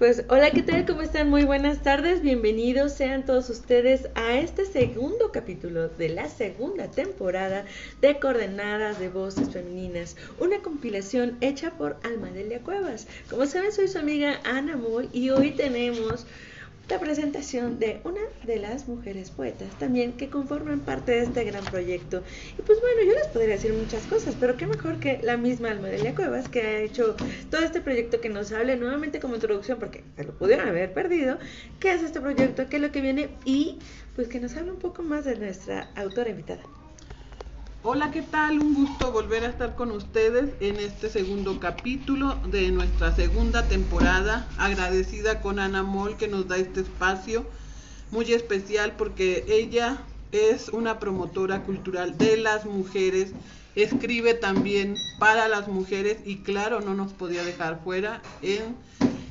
Pues hola, ¿qué tal? ¿Cómo están? Muy buenas tardes. Bienvenidos sean todos ustedes a este segundo capítulo de la segunda temporada de Coordenadas de Voces Femeninas, una compilación hecha por Almadelia Cuevas. Como saben, soy su amiga Ana Moll y hoy tenemos la presentación de una de las mujeres poetas también que conforman parte de este gran proyecto. Y pues bueno, yo les podría decir muchas cosas, pero qué mejor que la misma Almadelia Cuevas que ha hecho todo este proyecto que nos hable nuevamente como introducción, porque se lo pudieron haber perdido, qué es este proyecto, qué es lo que viene y pues que nos hable un poco más de nuestra autora invitada. Hola, ¿qué tal? Un gusto volver a estar con ustedes en este segundo capítulo de nuestra segunda temporada. Agradecida con Ana Moll que nos da este espacio muy especial porque ella es una promotora cultural de las mujeres, escribe también para las mujeres y claro, no nos podía dejar fuera en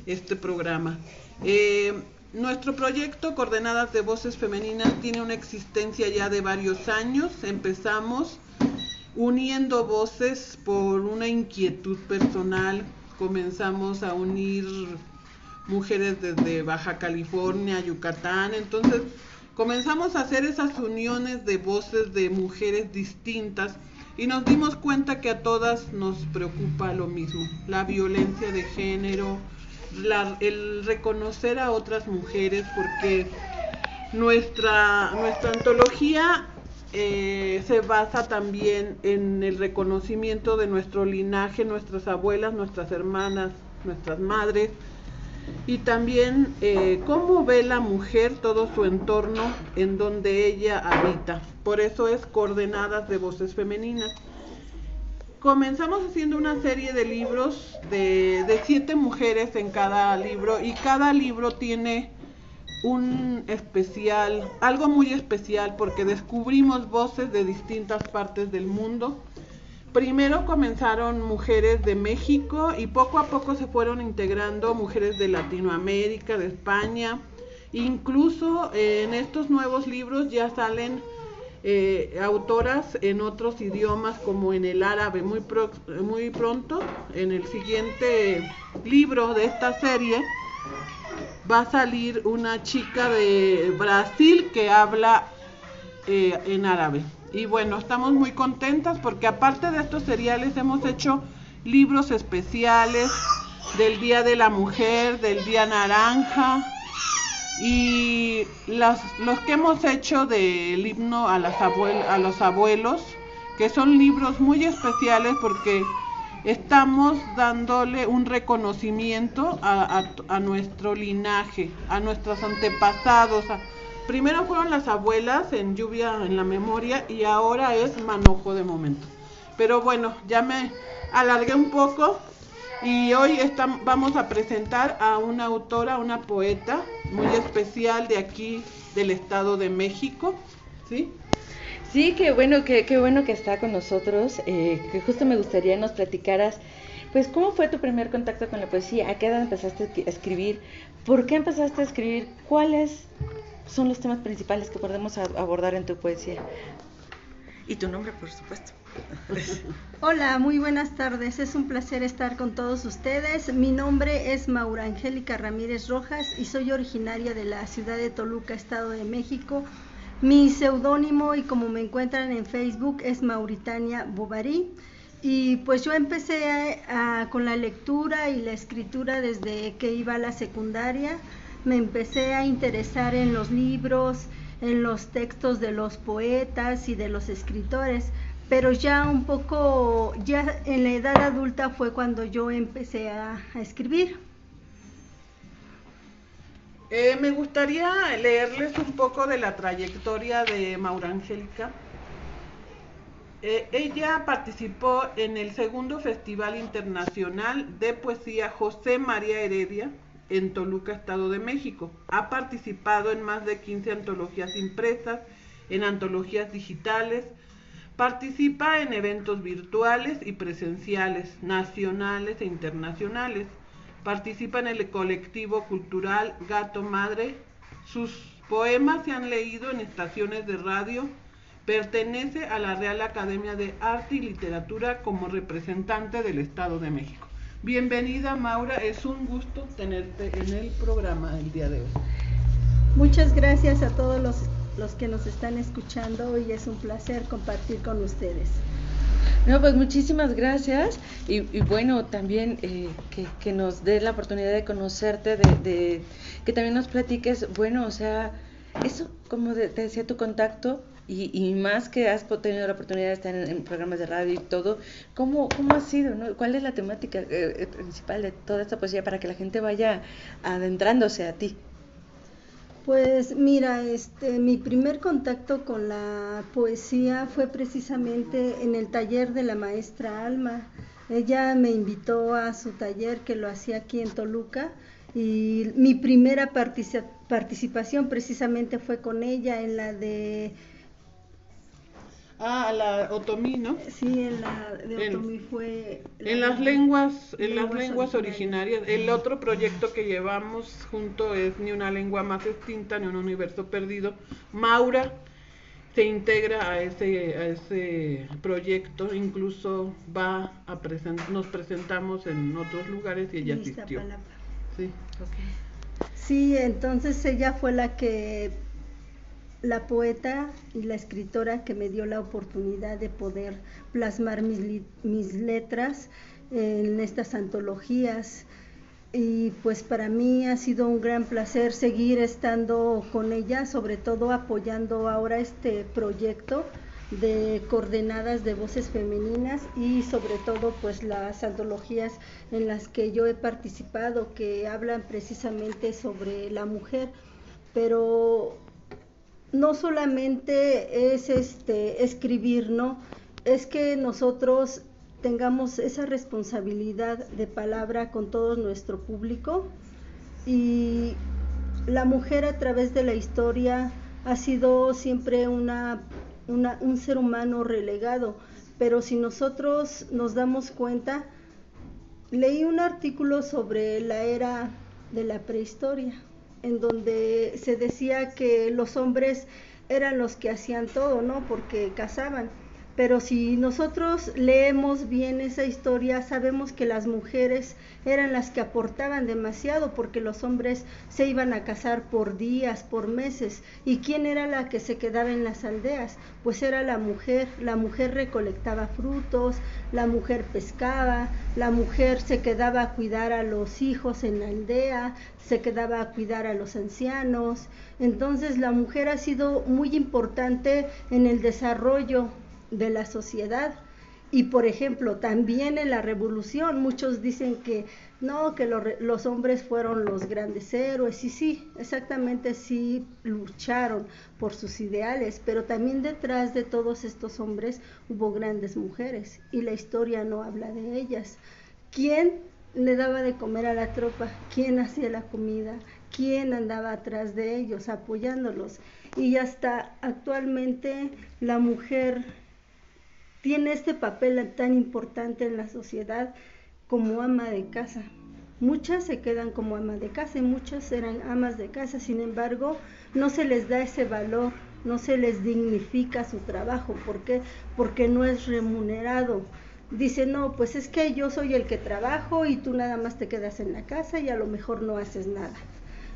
este programa. Eh, nuestro proyecto Coordenadas de Voces Femeninas tiene una existencia ya de varios años. Empezamos uniendo voces por una inquietud personal. Comenzamos a unir mujeres desde Baja California, Yucatán. Entonces comenzamos a hacer esas uniones de voces de mujeres distintas y nos dimos cuenta que a todas nos preocupa lo mismo, la violencia de género, el reconocer a otras mujeres porque nuestra, nuestra antología eh, se basa también en el reconocimiento de nuestro linaje, nuestras abuelas, nuestras hermanas, nuestras madres y también eh, cómo ve la mujer todo su entorno en donde ella habita. Por eso es coordenadas de voces femeninas comenzamos haciendo una serie de libros de, siete mujeres en cada libro y cada libro tiene un especial, algo muy especial porque descubrimos voces de distintas partes del mundo. Primero comenzaron mujeres de México y poco a poco se fueron integrando mujeres de Latinoamérica, de España. Incluso eh, en estos nuevos libros ya salen eh, autoras en otros idiomas como en el árabe muy, muy pronto. En el siguiente libro de esta serie va a salir una chica de Brasil que habla eh, en árabe. Y bueno, estamos muy contentas porque aparte de estos seriales hemos hecho libros especiales del Día de la Mujer, del Día Naranja, y los, los que hemos hecho del himno a, las a los abuelos, que son libros muy especiales porque estamos dándole un reconocimiento a, a, nuestro linaje, a nuestros antepasados. primero fueron las abuelas en lluvia en la memoria y ahora es manojo de momento. Pero bueno, ya me alargué un poco y hoy estamos, vamos a presentar a una autora, una poeta muy especial de aquí del Estado de México, ¿sí? Sí, qué bueno, qué, qué bueno que está con nosotros, eh, que justo me gustaría nos platicaras, pues, ¿cómo fue tu primer contacto con la poesía? ¿A qué edad empezaste a escribir? ¿Por qué empezaste a escribir? ¿Cuáles son los temas principales que podemos abordar en tu poesía? Y tu nombre, por supuesto. Hola, muy buenas tardes. Es un placer estar con todos ustedes. Mi nombre es Maura Angélica Ramírez Rojas y soy originaria de la ciudad de Toluca, Estado de México. Mi seudónimo y como me encuentran en Facebook es Mauritania Bovary. Y pues yo empecé con la lectura y la escritura desde que iba a la secundaria. Me empecé a interesar en los libros, en los textos de los poetas y de los escritores pero ya un poco, ya en la edad adulta fue cuando yo empecé a, escribir. Eh, me gustaría leerles un poco de la trayectoria de Maura Angélica. Eh, ella participó en el segundo Festival Internacional de Poesía José María Heredia en Toluca, Estado de México. Ha participado en más de 15 antologías impresas, en antologías digitales, Participa en eventos virtuales y presenciales, nacionales e internacionales. Participa en el colectivo cultural Gato Madre. Sus poemas se han leído en estaciones de radio. Pertenece a la Real Academia de Arte y Literatura como representante del Estado de México. Bienvenida Maura, es un gusto tenerte en el programa el día de hoy. Muchas gracias a todos los, los que nos están escuchando y es un placer compartir con ustedes. No, pues muchísimas gracias y, bueno, también eh, que, nos dé la oportunidad de conocerte, de, que también nos platiques, bueno, o sea, eso, como te decía, tu contacto y, más que has tenido la oportunidad de estar en, programas de radio y todo, ¿cómo, cómo ha sido? No? ¿Cuál es la temática eh, eh, principal de toda esta poesía para que la gente vaya adentrándose a ti? Pues mira, este, mi primer contacto con la poesía fue precisamente en el taller de la maestra Alma. Ella me invitó a su taller que lo hacía aquí en Toluca y mi primera participación precisamente fue con ella en la de Ah, la otomí, ¿no? Sí, en la de otomí fue... en las lenguas, en las lenguas originarias. El otro proyecto que llevamos junto es Ni una lengua más extinta, ni un universo perdido. Maura se integra a ese, a ese proyecto, incluso va a present nos presentamos en otros lugares y ella asistió. Sí. sí, entonces ella fue la que la poeta y la escritora que me dio la oportunidad de poder plasmar mis, mis letras en estas antologías. Y pues para mí ha sido un gran placer seguir estando con ella, sobre todo apoyando ahora este proyecto de coordenadas de voces femeninas y sobre todo pues las antologías en las que yo he participado que hablan precisamente sobre la mujer, pero no solamente es este escribir, ¿no? Es que nosotros tengamos esa responsabilidad de palabra con todo nuestro público y la mujer a través de la historia ha sido siempre una, un ser humano relegado, pero si nosotros nos damos cuenta, leí un artículo sobre la era de la prehistoria en donde se decía que los hombres eran los que hacían todo, ¿no? Porque cazaban. Pero si nosotros leemos bien esa historia, sabemos que las mujeres eran las que aportaban demasiado porque los hombres se iban a casar por días, por meses. ¿Y quién era la que se quedaba en las aldeas? Pues era la mujer. La mujer recolectaba frutos, la mujer pescaba, la mujer se quedaba a cuidar a los hijos en la aldea, se quedaba a cuidar a los ancianos. Entonces la mujer ha sido muy importante en el desarrollo de la sociedad. Y por ejemplo, también en la revolución, muchos dicen que no, que los hombres fueron los grandes héroes. Y sí, exactamente sí lucharon por sus ideales, pero también detrás de todos estos hombres hubo grandes mujeres y la historia no habla de ellas. ¿Quién le daba de comer a la tropa? ¿Quién hacía la comida? ¿Quién andaba atrás de ellos apoyándolos? Y hasta actualmente la mujer tiene este papel tan importante en la sociedad como ama de casa. Muchas se quedan como ama de casa y muchas eran amas de casa, sin embargo, no se les da ese valor, no se les dignifica su trabajo. ¿Por qué? Porque no es remunerado. Dice, no, pues es que yo soy el que trabajo y tú nada más te quedas en la casa y a lo mejor no haces nada.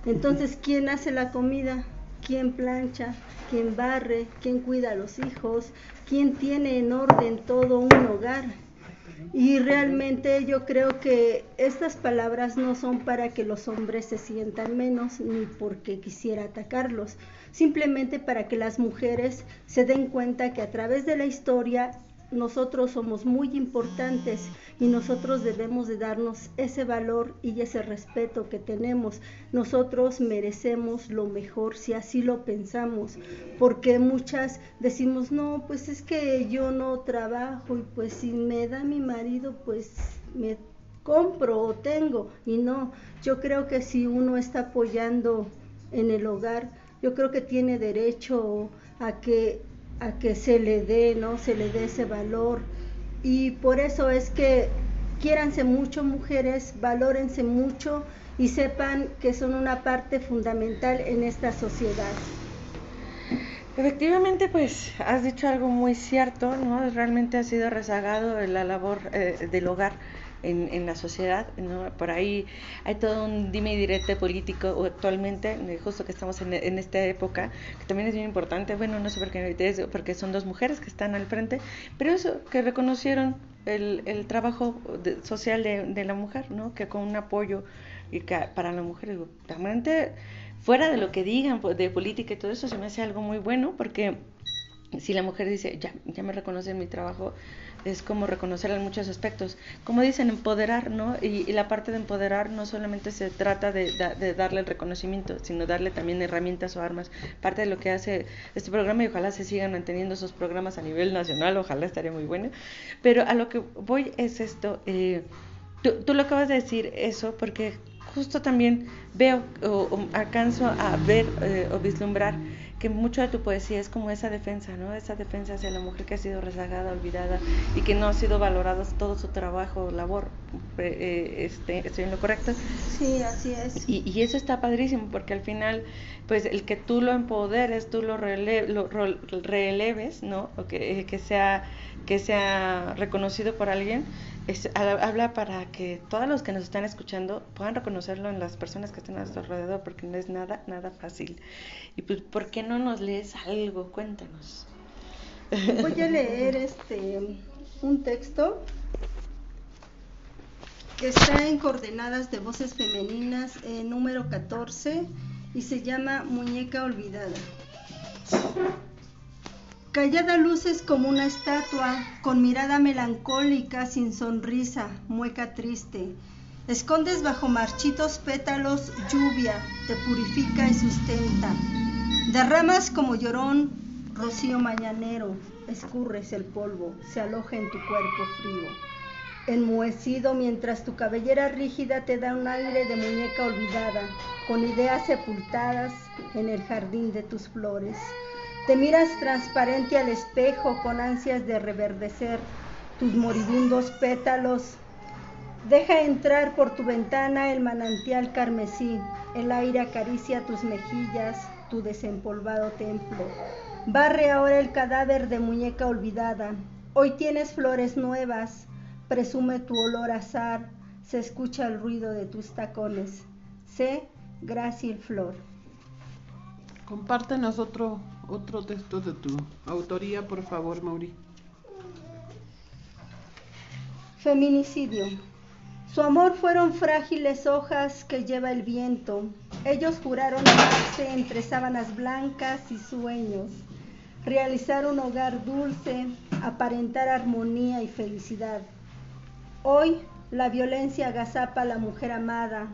Entonces, ¿quién hace la comida? ¿Quién plancha? ¿Quién barre? ¿Quién cuida a los hijos? ¿Quién tiene en orden todo un hogar? Y realmente yo creo que estas palabras no son para que los hombres se sientan menos ni porque quisiera atacarlos, simplemente para que las mujeres se den cuenta que a través de la historia nosotros somos muy importantes y nosotros debemos de darnos ese valor y ese respeto que tenemos. Nosotros merecemos lo mejor si así lo pensamos, porque muchas decimos, no, pues es que yo no trabajo y pues si me da mi marido, pues me compro o tengo. Y no, yo creo que si uno está apoyando en el hogar, yo creo que tiene derecho a que a que se le dé, ¿no? Se le dé ese valor. Y por eso es que quiéranse mucho mujeres, valórense mucho y sepan que son una parte fundamental en esta sociedad. Efectivamente, pues has dicho algo muy cierto, ¿no? Realmente ha sido rezagado la labor eh, del hogar en, en la sociedad. ¿no? Por ahí hay todo un dime y direte político actualmente, eh, justo que estamos en, en, esta época, que también es bien importante. Bueno, no sé por qué, porque son dos mujeres que están al frente, pero eso, que reconocieron el, el trabajo social de, de, la mujer, ¿no? que con un apoyo y que para la mujer, realmente fuera de lo que digan de política y todo eso, se me hace algo muy bueno porque si la mujer dice, ya, ya me reconocen mi trabajo, es como reconocer en muchos aspectos. Como dicen, empoderar, ¿no? Y, la parte de empoderar no solamente se trata de, darle el reconocimiento, sino darle también herramientas o armas. Parte de lo que hace este programa y ojalá se sigan manteniendo esos programas a nivel nacional, ojalá estaría muy bueno. Pero a lo que voy es esto, eh, tú, tú, lo acabas de decir eso porque justo también veo o, alcanzo a ver eh, o vislumbrar que mucho de tu poesía es como esa defensa, ¿no? Esa defensa hacia la mujer que ha sido rezagada, olvidada y que no ha sido valorada todo su trabajo, labor. Eh, eh, este, ¿Estoy en lo correcto? Sí, así es. Y, y, eso está padrísimo porque al final, pues el que tú lo empoderes, tú lo, rele lo releves, ¿no? O que, que, sea, que sea reconocido por alguien, habla para que todos los que nos están escuchando puedan reconocerlo en las personas que están a su alrededor, porque no es nada, nada fácil. Y pues, ¿por qué no nos lees algo? Cuéntanos. Voy a leer este un texto que está en Coordenadas de Voces Femeninas, eh, número 14, y se llama Muñeca Olvidada. Callada luces como una estatua, con mirada melancólica, sin sonrisa, mueca triste. Escondes bajo marchitos pétalos lluvia, te purifica y sustenta. Derramas como llorón, rocío mañanero, escurres el polvo, se aloja en tu cuerpo frío. Enmohecido mientras tu cabellera rígida te da un aire de muñeca olvidada, con ideas sepultadas en el jardín de tus flores. Te miras transparente al espejo con ansias de reverdecer tus moribundos pétalos. Deja entrar por tu ventana el manantial carmesí. El aire acaricia tus mejillas, tu desempolvado templo. Barre ahora el cadáver de muñeca olvidada. Hoy tienes flores nuevas. Presume tu olor azar. Se escucha el ruido de tus tacones. Sé Graciel Flor. Compártenos otro otro texto de tu autoría, por favor, Mauri. Feminicidio. Su amor fueron frágiles hojas que lleva el viento. Ellos juraron amarse entre sábanas blancas y sueños, realizar un hogar dulce, aparentar armonía y felicidad. Hoy la violencia agazapa a la mujer amada,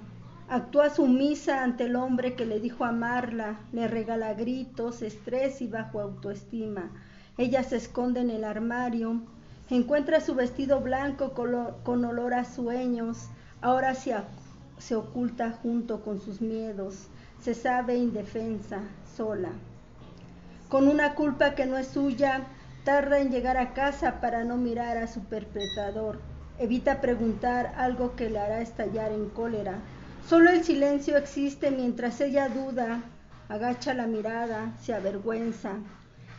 Actúa sumisa ante el hombre que le dijo amarla, le regala gritos, estrés y bajo autoestima. Ella se esconde en el armario, encuentra su vestido blanco con olor a sueños, ahora se, oculta junto con sus miedos, se sabe indefensa, sola. Con una culpa que no es suya, tarda en llegar a casa para no mirar a su perpetrador. Evita preguntar algo que le hará estallar en cólera Solo el silencio existe mientras ella duda, agacha la mirada, se avergüenza.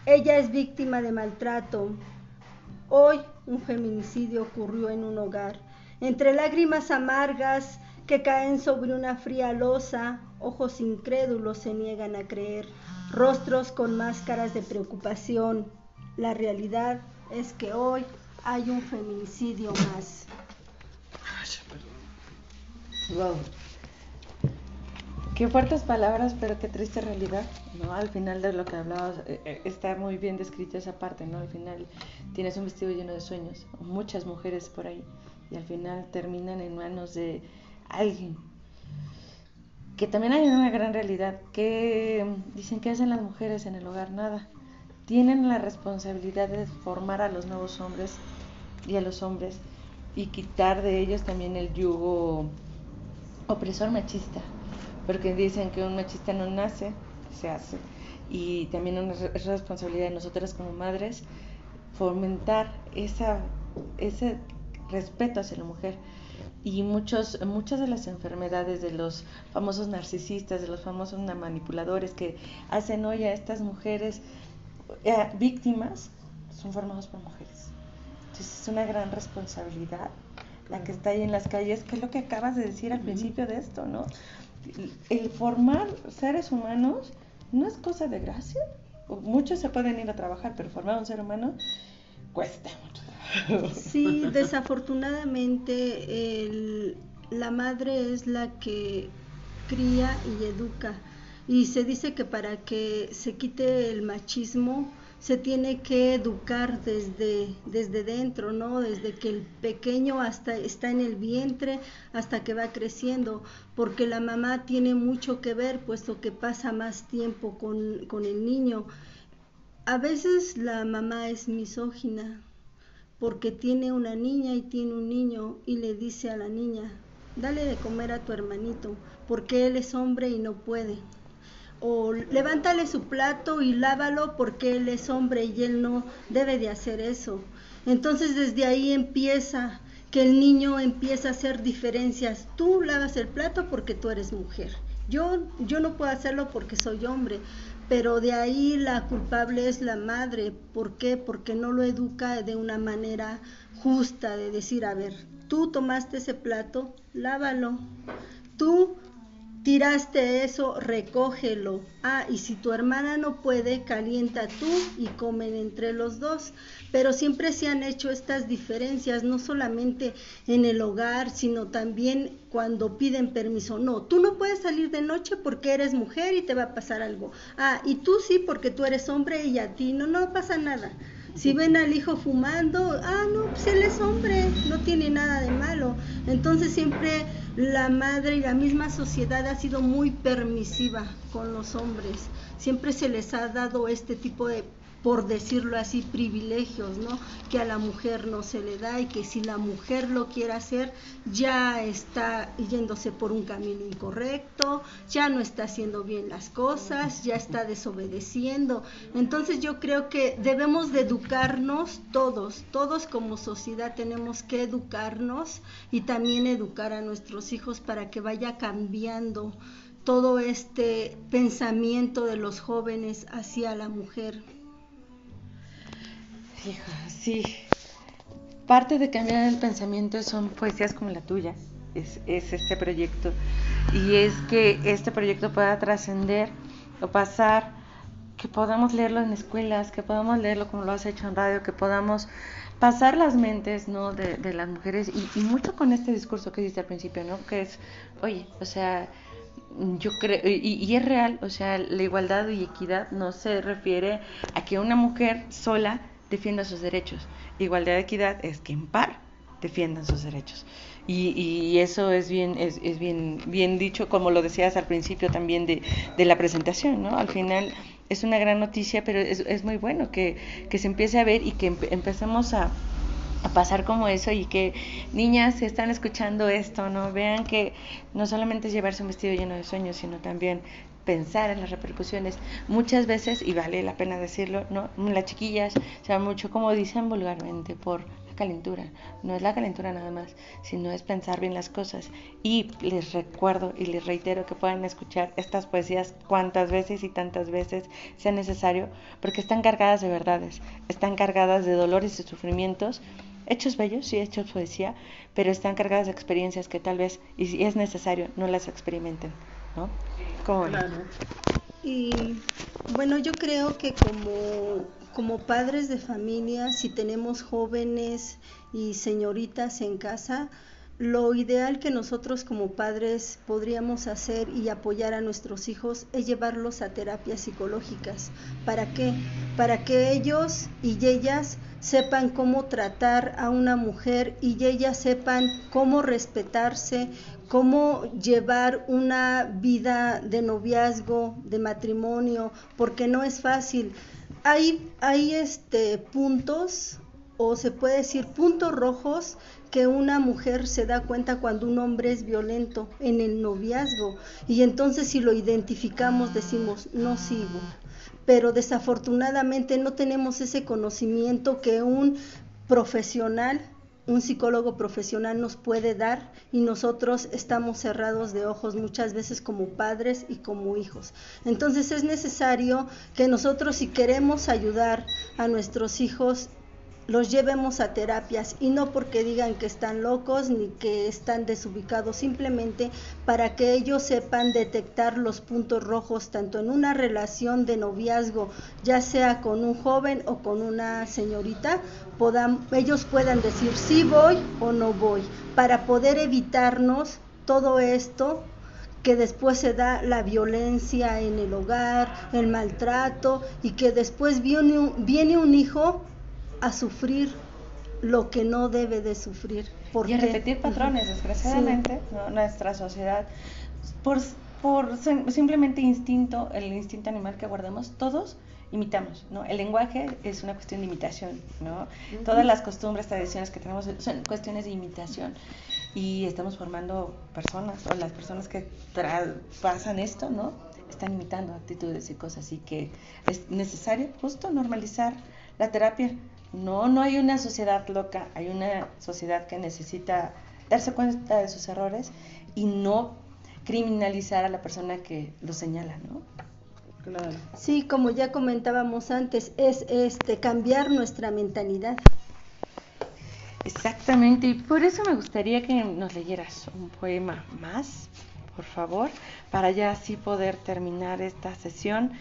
Ella es víctima de maltrato. Hoy un feminicidio ocurrió en un hogar. Entre lágrimas amargas que caen sobre una fría losa, ojos incrédulos se niegan a creer, rostros con máscaras de preocupación. La realidad es que hoy hay un feminicidio más. Wow. Qué fuertes palabras, pero qué triste realidad, ¿no? Al final de lo que hablabas, eh, eh, está muy bien descrita esa parte, ¿no? Al final tienes un vestido lleno de sueños, muchas mujeres por ahí, y al final terminan en manos de alguien. Que también hay una gran realidad, que dicen que hacen las mujeres en el hogar, nada. Tienen la responsabilidad de formar a los nuevos hombres y a los hombres y quitar de ellos también el yugo opresor machista porque dicen que un machista no nace, se hace. Y también es responsabilidad de nosotras como madres fomentar esa, ese respeto hacia la mujer. Y muchos, muchas de las enfermedades de los famosos narcisistas, de los famosos manipuladores que hacen hoy a estas mujeres eh, víctimas, son formados por mujeres. Entonces es una gran responsabilidad la que está ahí en las calles, que es lo que acabas de decir al principio de esto, ¿no? El formar seres humanos no es cosa de gracia. Muchos se pueden ir a trabajar, pero formar un ser humano cuesta mucho. Sí, desafortunadamente la madre es la que cría y educa. Y se dice que para que se quite el machismo, se tiene que educar desde, desde dentro, ¿no? Desde que el pequeño hasta está en el vientre hasta que va creciendo, porque la mamá tiene mucho que ver, puesto que pasa más tiempo con, con el niño. A veces la mamá es misógina, porque tiene una niña y tiene un niño y le dice a la niña, dale de comer a tu hermanito, porque él es hombre y no puede o levántale su plato y lávalo porque él es hombre y él no debe de hacer eso. Entonces desde ahí empieza que el niño empieza a hacer diferencias. Tú lavas el plato porque tú eres mujer. Yo, yo no puedo hacerlo porque soy hombre, pero de ahí la culpable es la madre. ¿Por qué? Porque no lo educa de una manera justa, de decir, a ver, tú tomaste ese plato, lávalo. Tú tiraste eso, recógelo. Ah, y si tu hermana no puede, calienta tú y comen entre los dos. Pero siempre se han hecho estas diferencias, no solamente en el hogar, sino también cuando piden permiso. No, tú no puedes salir de noche porque eres mujer y te va a pasar algo. Ah, y tú sí porque tú eres hombre y a ti no, no pasa nada. Si ven al hijo fumando, ah, no, pues él es hombre, no tiene nada de malo. Entonces siempre la madre y la misma sociedad ha sido muy permisiva con los hombres. Siempre se les ha dado este tipo de por decirlo así, privilegios, ¿no? Que a la mujer no se le da y que si la mujer lo quiere hacer, ya está yéndose por un camino incorrecto, ya no está haciendo bien las cosas, ya está desobedeciendo. Entonces yo creo que debemos de educarnos todos, todos como sociedad tenemos que educarnos y también educar a nuestros hijos para que vaya cambiando todo este pensamiento de los jóvenes hacia la mujer. Hija, sí. Parte de cambiar el pensamiento son poesías como la tuya. Es, este proyecto. Y es que este proyecto pueda trascender o pasar, que podamos leerlo en escuelas, que podamos leerlo como lo has hecho en radio, que podamos pasar las mentes ¿no? de, las mujeres y, mucho con este discurso que dice al principio, ¿no? Que es, oye, o sea, yo creo, y, y, es real, o sea, la igualdad y equidad no se refiere a que una mujer sola defienda sus derechos. Igualdad de equidad es que en par defiendan sus derechos. Y, y eso es bien, es, es, bien, bien dicho, como lo decías al principio también de, de la presentación, ¿no? Al final es una gran noticia, pero es, es muy bueno que, que, se empiece a ver y que empecemos a, a pasar como eso y que niñas si están escuchando esto, ¿no? Vean que no solamente es llevarse un vestido lleno de sueños, sino también pensar en las repercusiones. Muchas veces, y vale la pena decirlo, ¿no? las chiquillas se van mucho, como dicen vulgarmente, por la calentura. No es la calentura nada más, sino es pensar bien las cosas. Y les recuerdo y les reitero que puedan escuchar estas poesías cuantas veces y tantas veces sea necesario, porque están cargadas de verdades, están cargadas de dolores y sufrimientos hechos bellos, sí, hechos poesía, pero están cargadas de experiencias que tal vez, y si es necesario, no las experimenten, ¿no? Y bueno, yo creo que como, como padres de familia, si tenemos jóvenes y señoritas en casa, lo ideal que nosotros como padres podríamos hacer y apoyar a nuestros hijos es llevarlos a terapias psicológicas. ¿Para qué? Para que ellos y ellas sepan cómo tratar a una mujer y ellas sepan cómo respetarse, cómo llevar una vida de noviazgo, de matrimonio, porque no es fácil. Hay, hay este, puntos, o se puede decir puntos rojos, que una mujer se da cuenta cuando un hombre es violento en el noviazgo. Y entonces si lo identificamos decimos, no sigo. Pero desafortunadamente no tenemos ese conocimiento que un profesional un psicólogo profesional nos puede dar y nosotros estamos cerrados de ojos muchas veces como padres y como hijos. Entonces es necesario que nosotros si queremos ayudar a nuestros hijos los llevemos a terapias y no porque digan que están locos ni que están desubicados, simplemente para que ellos sepan detectar los puntos rojos tanto en una relación de noviazgo, ya sea con un joven o con una señorita, ellos puedan decir sí voy o no voy, para poder evitarnos todo esto que después se da la violencia en el hogar, el maltrato y que después viene un, viene un hijo a sufrir lo que no debe de sufrir. Y a repetir patrones, desgraciadamente, nuestra sociedad, por, por simplemente instinto, el instinto animal que guardamos, todos imitamos, ¿no? El lenguaje es una cuestión de imitación, ¿no? Todas las costumbres, tradiciones que tenemos son cuestiones de imitación y estamos formando personas o las personas que pasan esto, ¿no? Están imitando actitudes y cosas así que es necesario justo normalizar la terapia. No, no hay una sociedad loca, hay una sociedad que necesita darse cuenta de sus errores y no criminalizar a la persona que lo señala, ¿no? Claro. Sí, como ya comentábamos antes, es este cambiar nuestra mentalidad. Exactamente, y por eso me gustaría que nos leyeras un poema más, por favor, para ya así poder terminar esta sesión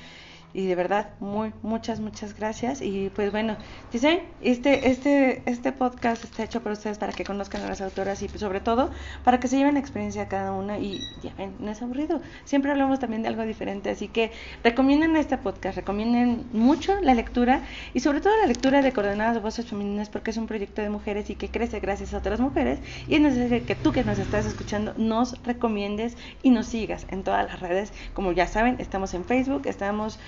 y de verdad muy muchas muchas gracias. Y pues bueno dicen este este este podcast está hecho para ustedes para que conozcan a las autoras y pues, sobre todo para que se lleven la experiencia cada una y ya ven no es aburrido. Siempre hablamos también de algo diferente así que recomienden este podcast recomienden mucho la lectura y sobre todo la lectura de coordenadas de voces femeninas porque es un proyecto de mujeres y que crece gracias a otras mujeres y es necesario que tú que nos estás escuchando nos recomiendes y nos sigas en todas las redes. Como ya saben estamos en Facebook estamos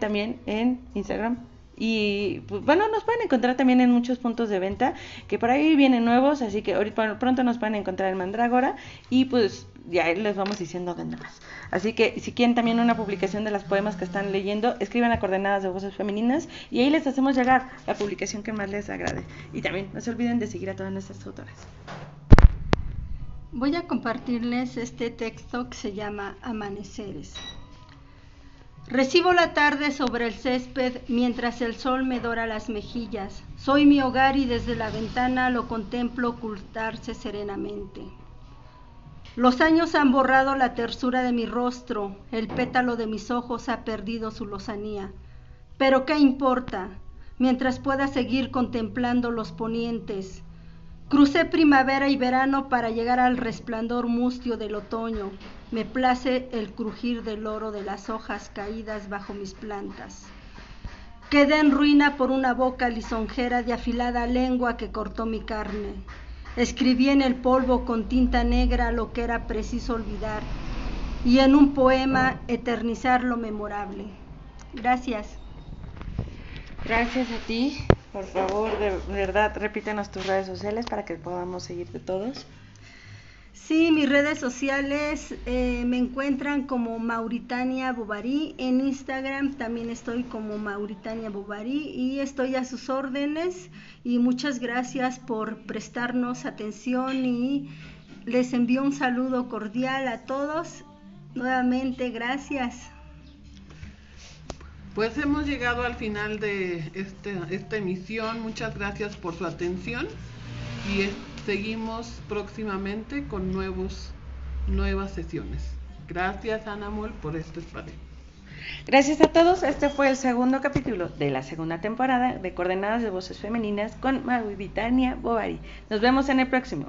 también en Instagram. Y pues, bueno, nos pueden encontrar también en muchos puntos de venta, que por ahí vienen nuevos, así que ahorita pronto nos pueden encontrar en Mandrágora y pues ya les vamos diciendo dónde más. Así que si quieren también una publicación de las poemas que están leyendo, escriban a coordenadas de voces femeninas y ahí les hacemos llegar la publicación que más les agrade. Y también no se olviden de seguir a todas nuestras autoras. Voy a compartirles este texto que se llama Amaneceres. Recibo la tarde sobre el césped mientras el sol me dora las mejillas. Soy mi hogar y desde la ventana lo contemplo ocultarse serenamente. Los años han borrado la tersura de mi rostro, el pétalo de mis ojos ha perdido su lozanía. Pero ¿qué importa? Mientras pueda seguir contemplando los ponientes. Crucé primavera y verano para llegar al resplandor mustio del otoño, me place el crujir del oro de las hojas caídas bajo mis plantas. Quedé en ruina por una boca lisonjera de afilada lengua que cortó mi carne. Escribí en el polvo con tinta negra lo que era preciso olvidar y en un poema eternizar lo memorable. Gracias. Gracias a ti. Por favor, de verdad, repítanos tus redes sociales para que podamos seguirte todos. Sí, mis redes sociales eh, me encuentran como Mauritania Bovary. En Instagram también estoy como Mauritania Bovary y estoy a sus órdenes. Y muchas gracias por prestarnos atención y les envío un saludo cordial a todos. Nuevamente, gracias. Pues hemos llegado al final de este, esta emisión. Muchas gracias por su atención y seguimos próximamente con nuevos, nuevas sesiones. Gracias, Anamol, por este espacio. Gracias a todos. Este fue el segundo capítulo de la segunda temporada de Coordenadas de Voces Femeninas con Maru Bobari. Nos vemos en el próximo.